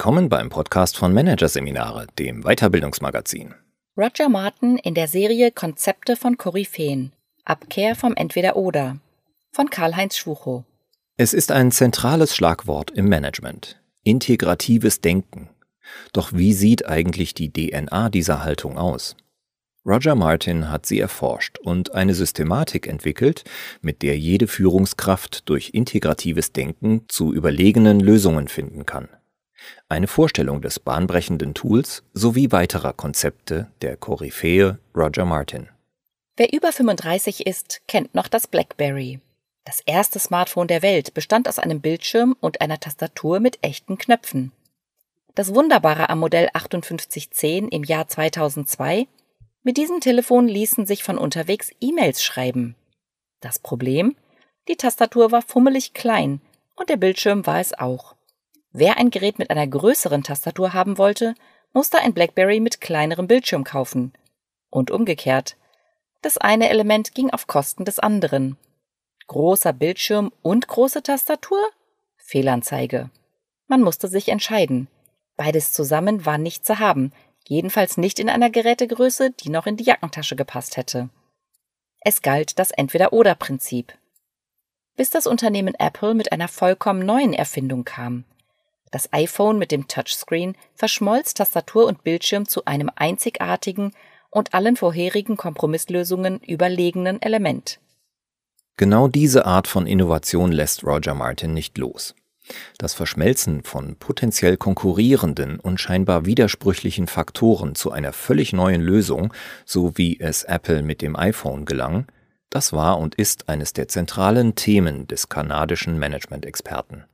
Willkommen beim Podcast von Managerseminare, dem Weiterbildungsmagazin. Roger Martin in der Serie Konzepte von Koryphäen. Abkehr vom Entweder-Oder von Karl-Heinz Schwuchow. Es ist ein zentrales Schlagwort im Management. Integratives Denken. Doch wie sieht eigentlich die DNA dieser Haltung aus? Roger Martin hat sie erforscht und eine Systematik entwickelt, mit der jede Führungskraft durch integratives Denken zu überlegenen Lösungen finden kann. Eine Vorstellung des bahnbrechenden Tools sowie weiterer Konzepte der Koryphäe Roger Martin. Wer über 35 ist, kennt noch das BlackBerry. Das erste Smartphone der Welt bestand aus einem Bildschirm und einer Tastatur mit echten Knöpfen. Das Wunderbare am Modell 5810 im Jahr 2002 mit diesem Telefon ließen sich von unterwegs E-Mails schreiben. Das Problem? Die Tastatur war fummelig klein und der Bildschirm war es auch. Wer ein Gerät mit einer größeren Tastatur haben wollte, musste ein BlackBerry mit kleinerem Bildschirm kaufen. Und umgekehrt. Das eine Element ging auf Kosten des anderen. Großer Bildschirm und große Tastatur? Fehlanzeige. Man musste sich entscheiden. Beides zusammen war nicht zu haben, jedenfalls nicht in einer Gerätegröße, die noch in die Jackentasche gepasst hätte. Es galt das Entweder-Oder-Prinzip. Bis das Unternehmen Apple mit einer vollkommen neuen Erfindung kam. Das iPhone mit dem Touchscreen verschmolz Tastatur und Bildschirm zu einem einzigartigen und allen vorherigen Kompromisslösungen überlegenen Element. Genau diese Art von Innovation lässt Roger Martin nicht los. Das Verschmelzen von potenziell konkurrierenden und scheinbar widersprüchlichen Faktoren zu einer völlig neuen Lösung, so wie es Apple mit dem iPhone gelang, das war und ist eines der zentralen Themen des kanadischen Management-Experten.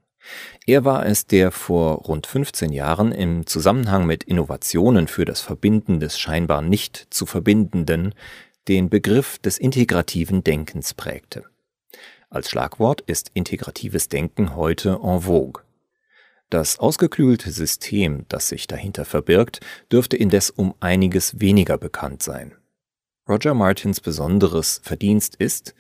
Er war es, der vor rund 15 Jahren im Zusammenhang mit Innovationen für das Verbinden des scheinbar nicht zu Verbindenden den Begriff des integrativen Denkens prägte. Als Schlagwort ist integratives Denken heute en vogue. Das ausgeklügelte System, das sich dahinter verbirgt, dürfte indes um einiges weniger bekannt sein. Roger Martins besonderes Verdienst ist,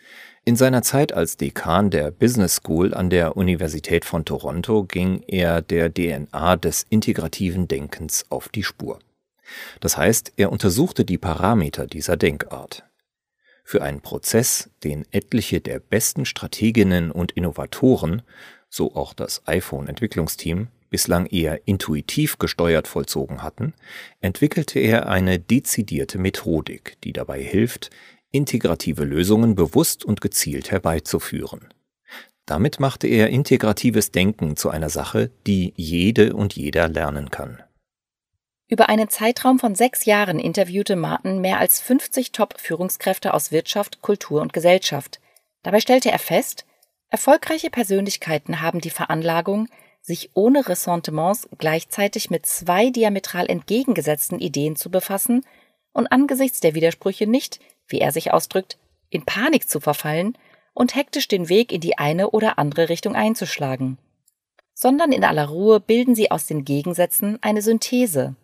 in seiner Zeit als Dekan der Business School an der Universität von Toronto ging er der DNA des integrativen Denkens auf die Spur. Das heißt, er untersuchte die Parameter dieser Denkart. Für einen Prozess, den etliche der besten Strateginnen und Innovatoren, so auch das iPhone-Entwicklungsteam, bislang eher intuitiv gesteuert vollzogen hatten, entwickelte er eine dezidierte Methodik, die dabei hilft, integrative Lösungen bewusst und gezielt herbeizuführen. Damit machte er integratives Denken zu einer Sache, die jede und jeder lernen kann. Über einen Zeitraum von sechs Jahren interviewte Martin mehr als 50 Top-Führungskräfte aus Wirtschaft, Kultur und Gesellschaft. Dabei stellte er fest, erfolgreiche Persönlichkeiten haben die Veranlagung, sich ohne Ressentiments gleichzeitig mit zwei diametral entgegengesetzten Ideen zu befassen und angesichts der Widersprüche nicht wie er sich ausdrückt, in Panik zu verfallen und hektisch den Weg in die eine oder andere Richtung einzuschlagen, sondern in aller Ruhe bilden sie aus den Gegensätzen eine Synthese.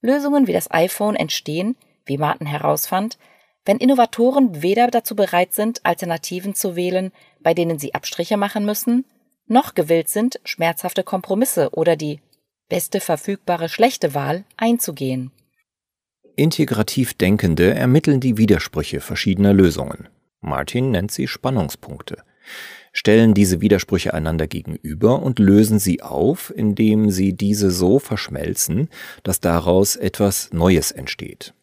Lösungen wie das iPhone entstehen, wie Martin herausfand, wenn Innovatoren weder dazu bereit sind, Alternativen zu wählen, bei denen sie Abstriche machen müssen, noch gewillt sind, schmerzhafte Kompromisse oder die beste verfügbare schlechte Wahl einzugehen. Integrativ Denkende ermitteln die Widersprüche verschiedener Lösungen. Martin nennt sie Spannungspunkte. Stellen diese Widersprüche einander gegenüber und lösen sie auf, indem sie diese so verschmelzen, dass daraus etwas Neues entsteht.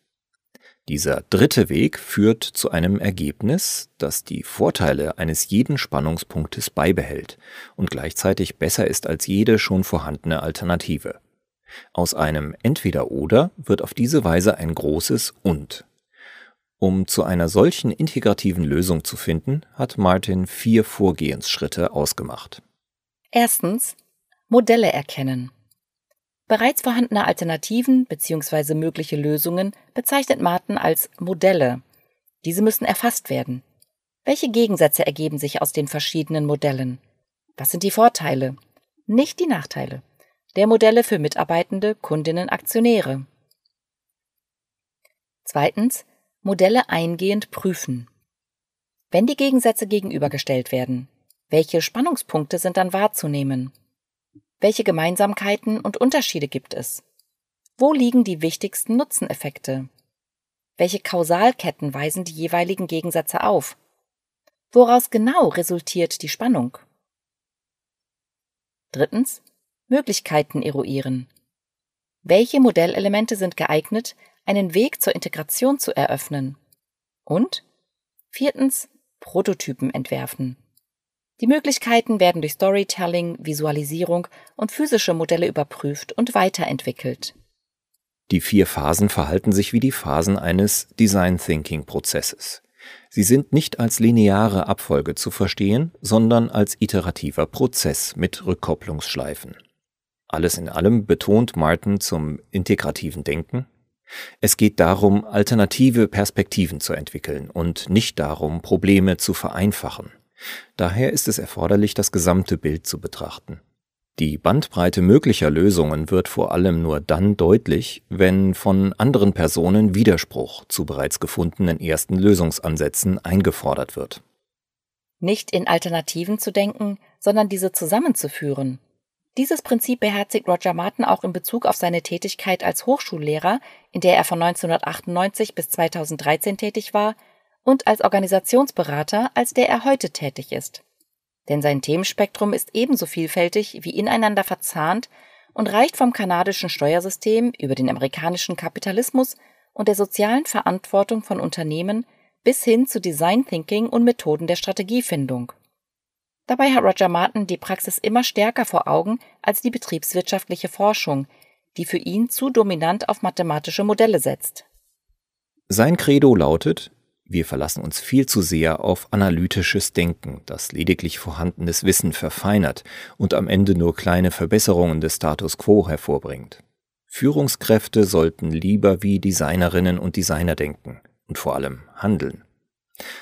Dieser dritte Weg führt zu einem Ergebnis, das die Vorteile eines jeden Spannungspunktes beibehält und gleichzeitig besser ist als jede schon vorhandene Alternative. Aus einem Entweder-Oder wird auf diese Weise ein großes Und. Um zu einer solchen integrativen Lösung zu finden, hat Martin vier Vorgehensschritte ausgemacht. Erstens Modelle erkennen. Bereits vorhandene Alternativen bzw. mögliche Lösungen bezeichnet Martin als Modelle. Diese müssen erfasst werden. Welche Gegensätze ergeben sich aus den verschiedenen Modellen? Was sind die Vorteile? Nicht die Nachteile der Modelle für Mitarbeitende, Kundinnen, Aktionäre. Zweitens, Modelle eingehend prüfen. Wenn die Gegensätze gegenübergestellt werden, welche Spannungspunkte sind dann wahrzunehmen? Welche Gemeinsamkeiten und Unterschiede gibt es? Wo liegen die wichtigsten Nutzeneffekte? Welche Kausalketten weisen die jeweiligen Gegensätze auf? Woraus genau resultiert die Spannung? Drittens. Möglichkeiten eruieren. Welche Modellelemente sind geeignet, einen Weg zur Integration zu eröffnen? Und viertens. Prototypen entwerfen. Die Möglichkeiten werden durch Storytelling, Visualisierung und physische Modelle überprüft und weiterentwickelt. Die vier Phasen verhalten sich wie die Phasen eines Design Thinking Prozesses. Sie sind nicht als lineare Abfolge zu verstehen, sondern als iterativer Prozess mit Rückkopplungsschleifen. Alles in allem betont Martin zum integrativen Denken. Es geht darum, alternative Perspektiven zu entwickeln und nicht darum, Probleme zu vereinfachen. Daher ist es erforderlich, das gesamte Bild zu betrachten. Die Bandbreite möglicher Lösungen wird vor allem nur dann deutlich, wenn von anderen Personen Widerspruch zu bereits gefundenen ersten Lösungsansätzen eingefordert wird. Nicht in Alternativen zu denken, sondern diese zusammenzuführen. Dieses Prinzip beherzigt Roger Martin auch in Bezug auf seine Tätigkeit als Hochschullehrer, in der er von 1998 bis 2013 tätig war, und als Organisationsberater, als der er heute tätig ist. Denn sein Themenspektrum ist ebenso vielfältig wie ineinander verzahnt und reicht vom kanadischen Steuersystem über den amerikanischen Kapitalismus und der sozialen Verantwortung von Unternehmen bis hin zu Design Thinking und Methoden der Strategiefindung. Dabei hat Roger Martin die Praxis immer stärker vor Augen als die betriebswirtschaftliche Forschung, die für ihn zu dominant auf mathematische Modelle setzt. Sein Credo lautet, wir verlassen uns viel zu sehr auf analytisches Denken, das lediglich vorhandenes Wissen verfeinert und am Ende nur kleine Verbesserungen des Status quo hervorbringt. Führungskräfte sollten lieber wie Designerinnen und Designer denken und vor allem handeln.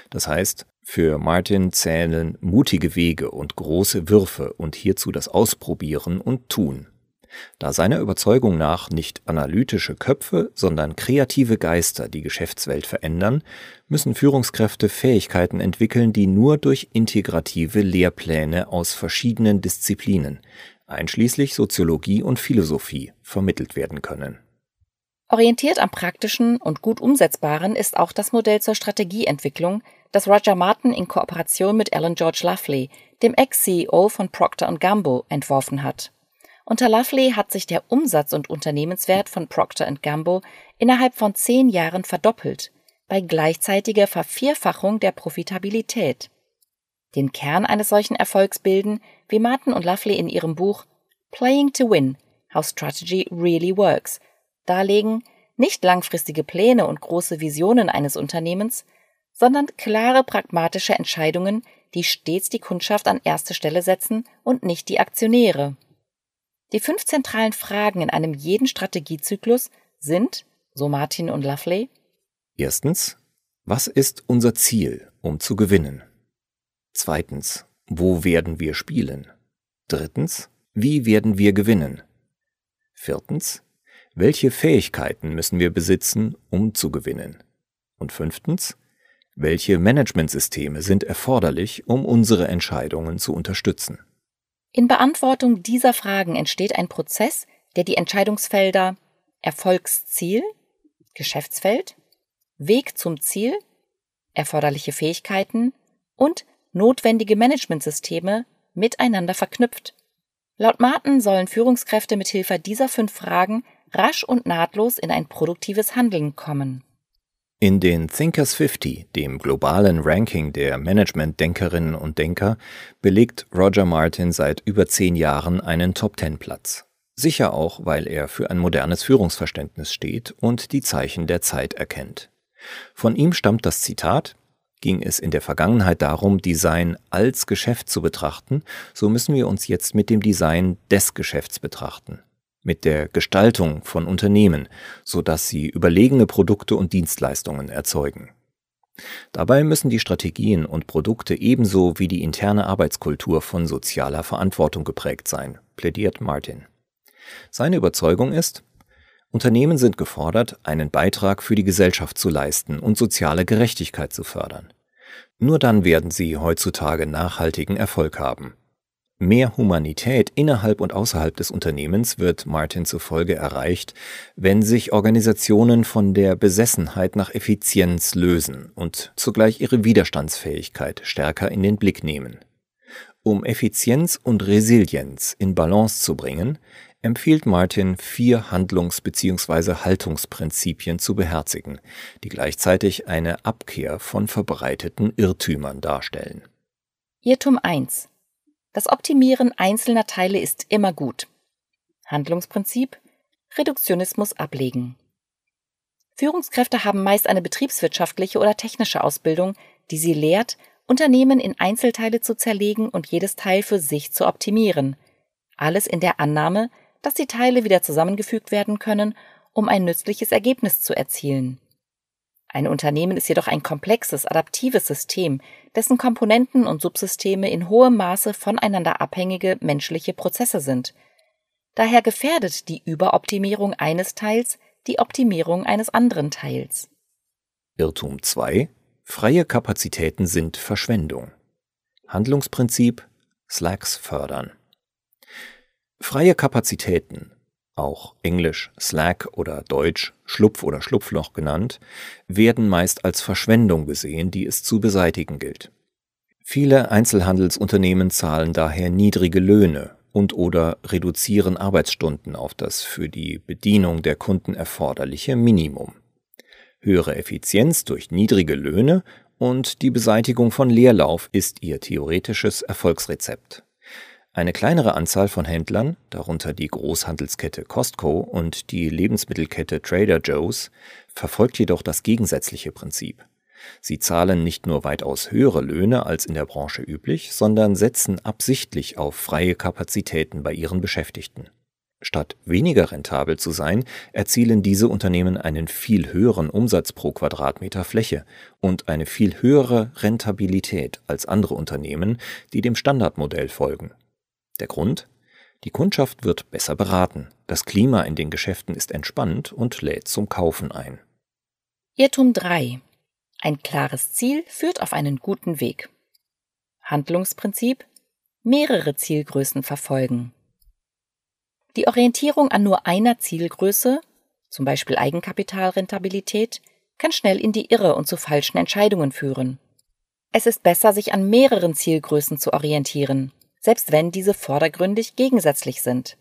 Das heißt, für Martin zählen mutige Wege und große Würfe und hierzu das Ausprobieren und Tun. Da seiner Überzeugung nach nicht analytische Köpfe, sondern kreative Geister die Geschäftswelt verändern, müssen Führungskräfte Fähigkeiten entwickeln, die nur durch integrative Lehrpläne aus verschiedenen Disziplinen, einschließlich Soziologie und Philosophie, vermittelt werden können. Orientiert am Praktischen und gut Umsetzbaren ist auch das Modell zur Strategieentwicklung, das Roger Martin in Kooperation mit Alan George Lovely, dem Ex-CEO von Procter Gamble, entworfen hat. Unter Lovely hat sich der Umsatz und Unternehmenswert von Procter Gamble innerhalb von zehn Jahren verdoppelt, bei gleichzeitiger Vervierfachung der Profitabilität. Den Kern eines solchen Erfolgs bilden, wie Martin und Lovely in ihrem Buch Playing to Win, How Strategy Really Works darlegen, nicht langfristige Pläne und große Visionen eines Unternehmens, sondern klare pragmatische Entscheidungen, die stets die Kundschaft an erste Stelle setzen und nicht die Aktionäre. Die fünf zentralen Fragen in einem jeden Strategiezyklus sind, so Martin und Lovely, Erstens, was ist unser Ziel, um zu gewinnen? Zweitens, wo werden wir spielen? Drittens, wie werden wir gewinnen? Viertens, welche Fähigkeiten müssen wir besitzen, um zu gewinnen? Und fünftens, welche Managementsysteme sind erforderlich, um unsere Entscheidungen zu unterstützen? In Beantwortung dieser Fragen entsteht ein Prozess, der die Entscheidungsfelder Erfolgsziel, Geschäftsfeld, Weg zum Ziel, erforderliche Fähigkeiten und notwendige Managementsysteme miteinander verknüpft. Laut Martin sollen Führungskräfte mit Hilfe dieser fünf Fragen rasch und nahtlos in ein produktives Handeln kommen. In den Thinkers 50, dem globalen Ranking der Management-Denkerinnen und Denker, belegt Roger Martin seit über zehn Jahren einen Top-Ten-Platz. Sicher auch, weil er für ein modernes Führungsverständnis steht und die Zeichen der Zeit erkennt. Von ihm stammt das Zitat, ging es in der Vergangenheit darum, Design als Geschäft zu betrachten, so müssen wir uns jetzt mit dem Design des Geschäfts betrachten mit der Gestaltung von Unternehmen, so dass sie überlegene Produkte und Dienstleistungen erzeugen. Dabei müssen die Strategien und Produkte ebenso wie die interne Arbeitskultur von sozialer Verantwortung geprägt sein, plädiert Martin. Seine Überzeugung ist, Unternehmen sind gefordert, einen Beitrag für die Gesellschaft zu leisten und soziale Gerechtigkeit zu fördern. Nur dann werden sie heutzutage nachhaltigen Erfolg haben. Mehr Humanität innerhalb und außerhalb des Unternehmens wird Martin zufolge erreicht, wenn sich Organisationen von der Besessenheit nach Effizienz lösen und zugleich ihre Widerstandsfähigkeit stärker in den Blick nehmen. Um Effizienz und Resilienz in Balance zu bringen, empfiehlt Martin vier Handlungs- bzw. Haltungsprinzipien zu beherzigen, die gleichzeitig eine Abkehr von verbreiteten Irrtümern darstellen. Irrtum 1 das Optimieren einzelner Teile ist immer gut. Handlungsprinzip Reduktionismus ablegen. Führungskräfte haben meist eine betriebswirtschaftliche oder technische Ausbildung, die sie lehrt, Unternehmen in Einzelteile zu zerlegen und jedes Teil für sich zu optimieren. Alles in der Annahme, dass die Teile wieder zusammengefügt werden können, um ein nützliches Ergebnis zu erzielen. Ein Unternehmen ist jedoch ein komplexes, adaptives System, dessen Komponenten und Subsysteme in hohem Maße voneinander abhängige menschliche Prozesse sind. Daher gefährdet die Überoptimierung eines Teils die Optimierung eines anderen Teils. Irrtum 2. Freie Kapazitäten sind Verschwendung. Handlungsprinzip Slacks fördern. Freie Kapazitäten auch Englisch Slack oder Deutsch Schlupf oder Schlupfloch genannt, werden meist als Verschwendung gesehen, die es zu beseitigen gilt. Viele Einzelhandelsunternehmen zahlen daher niedrige Löhne und oder reduzieren Arbeitsstunden auf das für die Bedienung der Kunden erforderliche Minimum. Höhere Effizienz durch niedrige Löhne und die Beseitigung von Leerlauf ist ihr theoretisches Erfolgsrezept. Eine kleinere Anzahl von Händlern, darunter die Großhandelskette Costco und die Lebensmittelkette Trader Joe's, verfolgt jedoch das gegensätzliche Prinzip. Sie zahlen nicht nur weitaus höhere Löhne als in der Branche üblich, sondern setzen absichtlich auf freie Kapazitäten bei ihren Beschäftigten. Statt weniger rentabel zu sein, erzielen diese Unternehmen einen viel höheren Umsatz pro Quadratmeter Fläche und eine viel höhere Rentabilität als andere Unternehmen, die dem Standardmodell folgen. Der Grund? Die Kundschaft wird besser beraten, das Klima in den Geschäften ist entspannt und lädt zum Kaufen ein. Irrtum 3. Ein klares Ziel führt auf einen guten Weg. Handlungsprinzip mehrere Zielgrößen verfolgen. Die Orientierung an nur einer Zielgröße, zum Beispiel Eigenkapitalrentabilität, kann schnell in die Irre und zu falschen Entscheidungen führen. Es ist besser, sich an mehreren Zielgrößen zu orientieren, selbst wenn diese vordergründig gegensätzlich sind.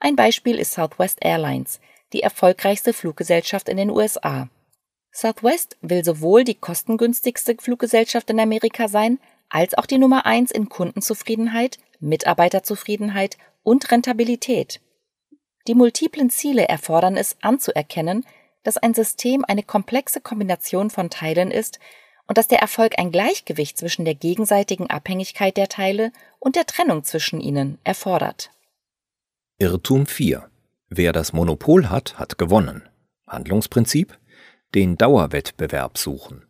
Ein Beispiel ist Southwest Airlines, die erfolgreichste Fluggesellschaft in den USA. Southwest will sowohl die kostengünstigste Fluggesellschaft in Amerika sein, als auch die Nummer eins in Kundenzufriedenheit, Mitarbeiterzufriedenheit und Rentabilität. Die multiplen Ziele erfordern es anzuerkennen, dass ein System eine komplexe Kombination von Teilen ist und dass der Erfolg ein Gleichgewicht zwischen der gegenseitigen Abhängigkeit der Teile und der Trennung zwischen ihnen erfordert. Irrtum 4. Wer das Monopol hat, hat gewonnen. Handlungsprinzip? Den Dauerwettbewerb suchen.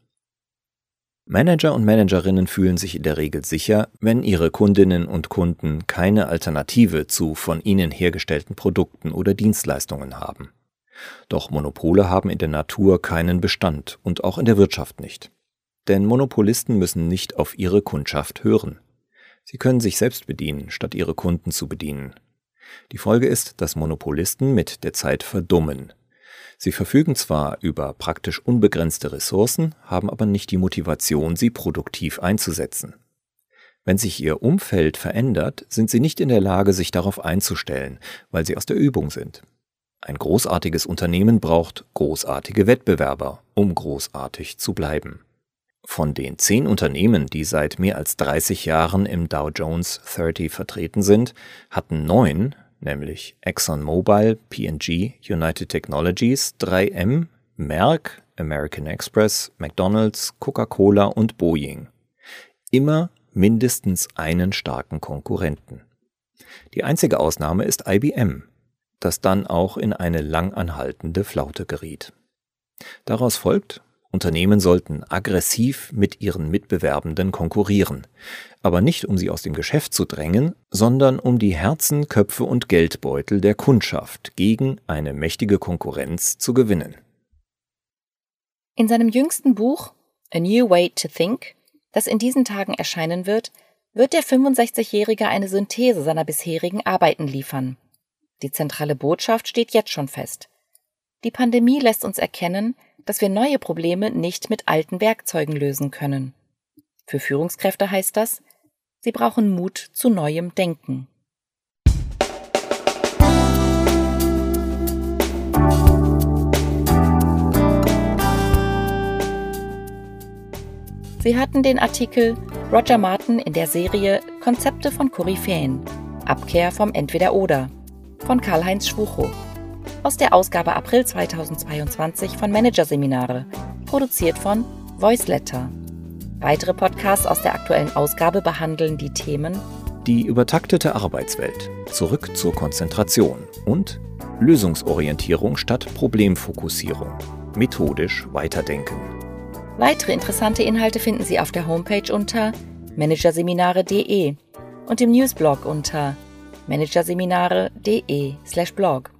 Manager und Managerinnen fühlen sich in der Regel sicher, wenn ihre Kundinnen und Kunden keine Alternative zu von ihnen hergestellten Produkten oder Dienstleistungen haben. Doch Monopole haben in der Natur keinen Bestand und auch in der Wirtschaft nicht. Denn Monopolisten müssen nicht auf ihre Kundschaft hören. Sie können sich selbst bedienen, statt ihre Kunden zu bedienen. Die Folge ist, dass Monopolisten mit der Zeit verdummen. Sie verfügen zwar über praktisch unbegrenzte Ressourcen, haben aber nicht die Motivation, sie produktiv einzusetzen. Wenn sich ihr Umfeld verändert, sind sie nicht in der Lage, sich darauf einzustellen, weil sie aus der Übung sind. Ein großartiges Unternehmen braucht großartige Wettbewerber, um großartig zu bleiben. Von den zehn Unternehmen, die seit mehr als 30 Jahren im Dow Jones 30 vertreten sind, hatten neun, nämlich ExxonMobil, P&G, United Technologies, 3M, Merck, American Express, McDonald's, Coca-Cola und Boeing, immer mindestens einen starken Konkurrenten. Die einzige Ausnahme ist IBM, das dann auch in eine langanhaltende Flaute geriet. Daraus folgt, Unternehmen sollten aggressiv mit ihren Mitbewerbenden konkurrieren, aber nicht um sie aus dem Geschäft zu drängen, sondern um die Herzen, Köpfe und Geldbeutel der Kundschaft gegen eine mächtige Konkurrenz zu gewinnen. In seinem jüngsten Buch A New Way to Think, das in diesen Tagen erscheinen wird, wird der 65-Jährige eine Synthese seiner bisherigen Arbeiten liefern. Die zentrale Botschaft steht jetzt schon fest. Die Pandemie lässt uns erkennen, dass wir neue Probleme nicht mit alten Werkzeugen lösen können. Für Führungskräfte heißt das, sie brauchen Mut zu neuem Denken. Sie hatten den Artikel Roger Martin in der Serie Konzepte von Koryphäen. Abkehr vom Entweder-Oder von Karl-Heinz Schwuchow. Aus der Ausgabe April 2022 von Managerseminare, produziert von Voiceletter. Weitere Podcasts aus der aktuellen Ausgabe behandeln die Themen Die übertaktete Arbeitswelt, zurück zur Konzentration und Lösungsorientierung statt Problemfokussierung, methodisch weiterdenken. Weitere interessante Inhalte finden Sie auf der Homepage unter managerseminare.de und im Newsblog unter managerseminare.de/blog.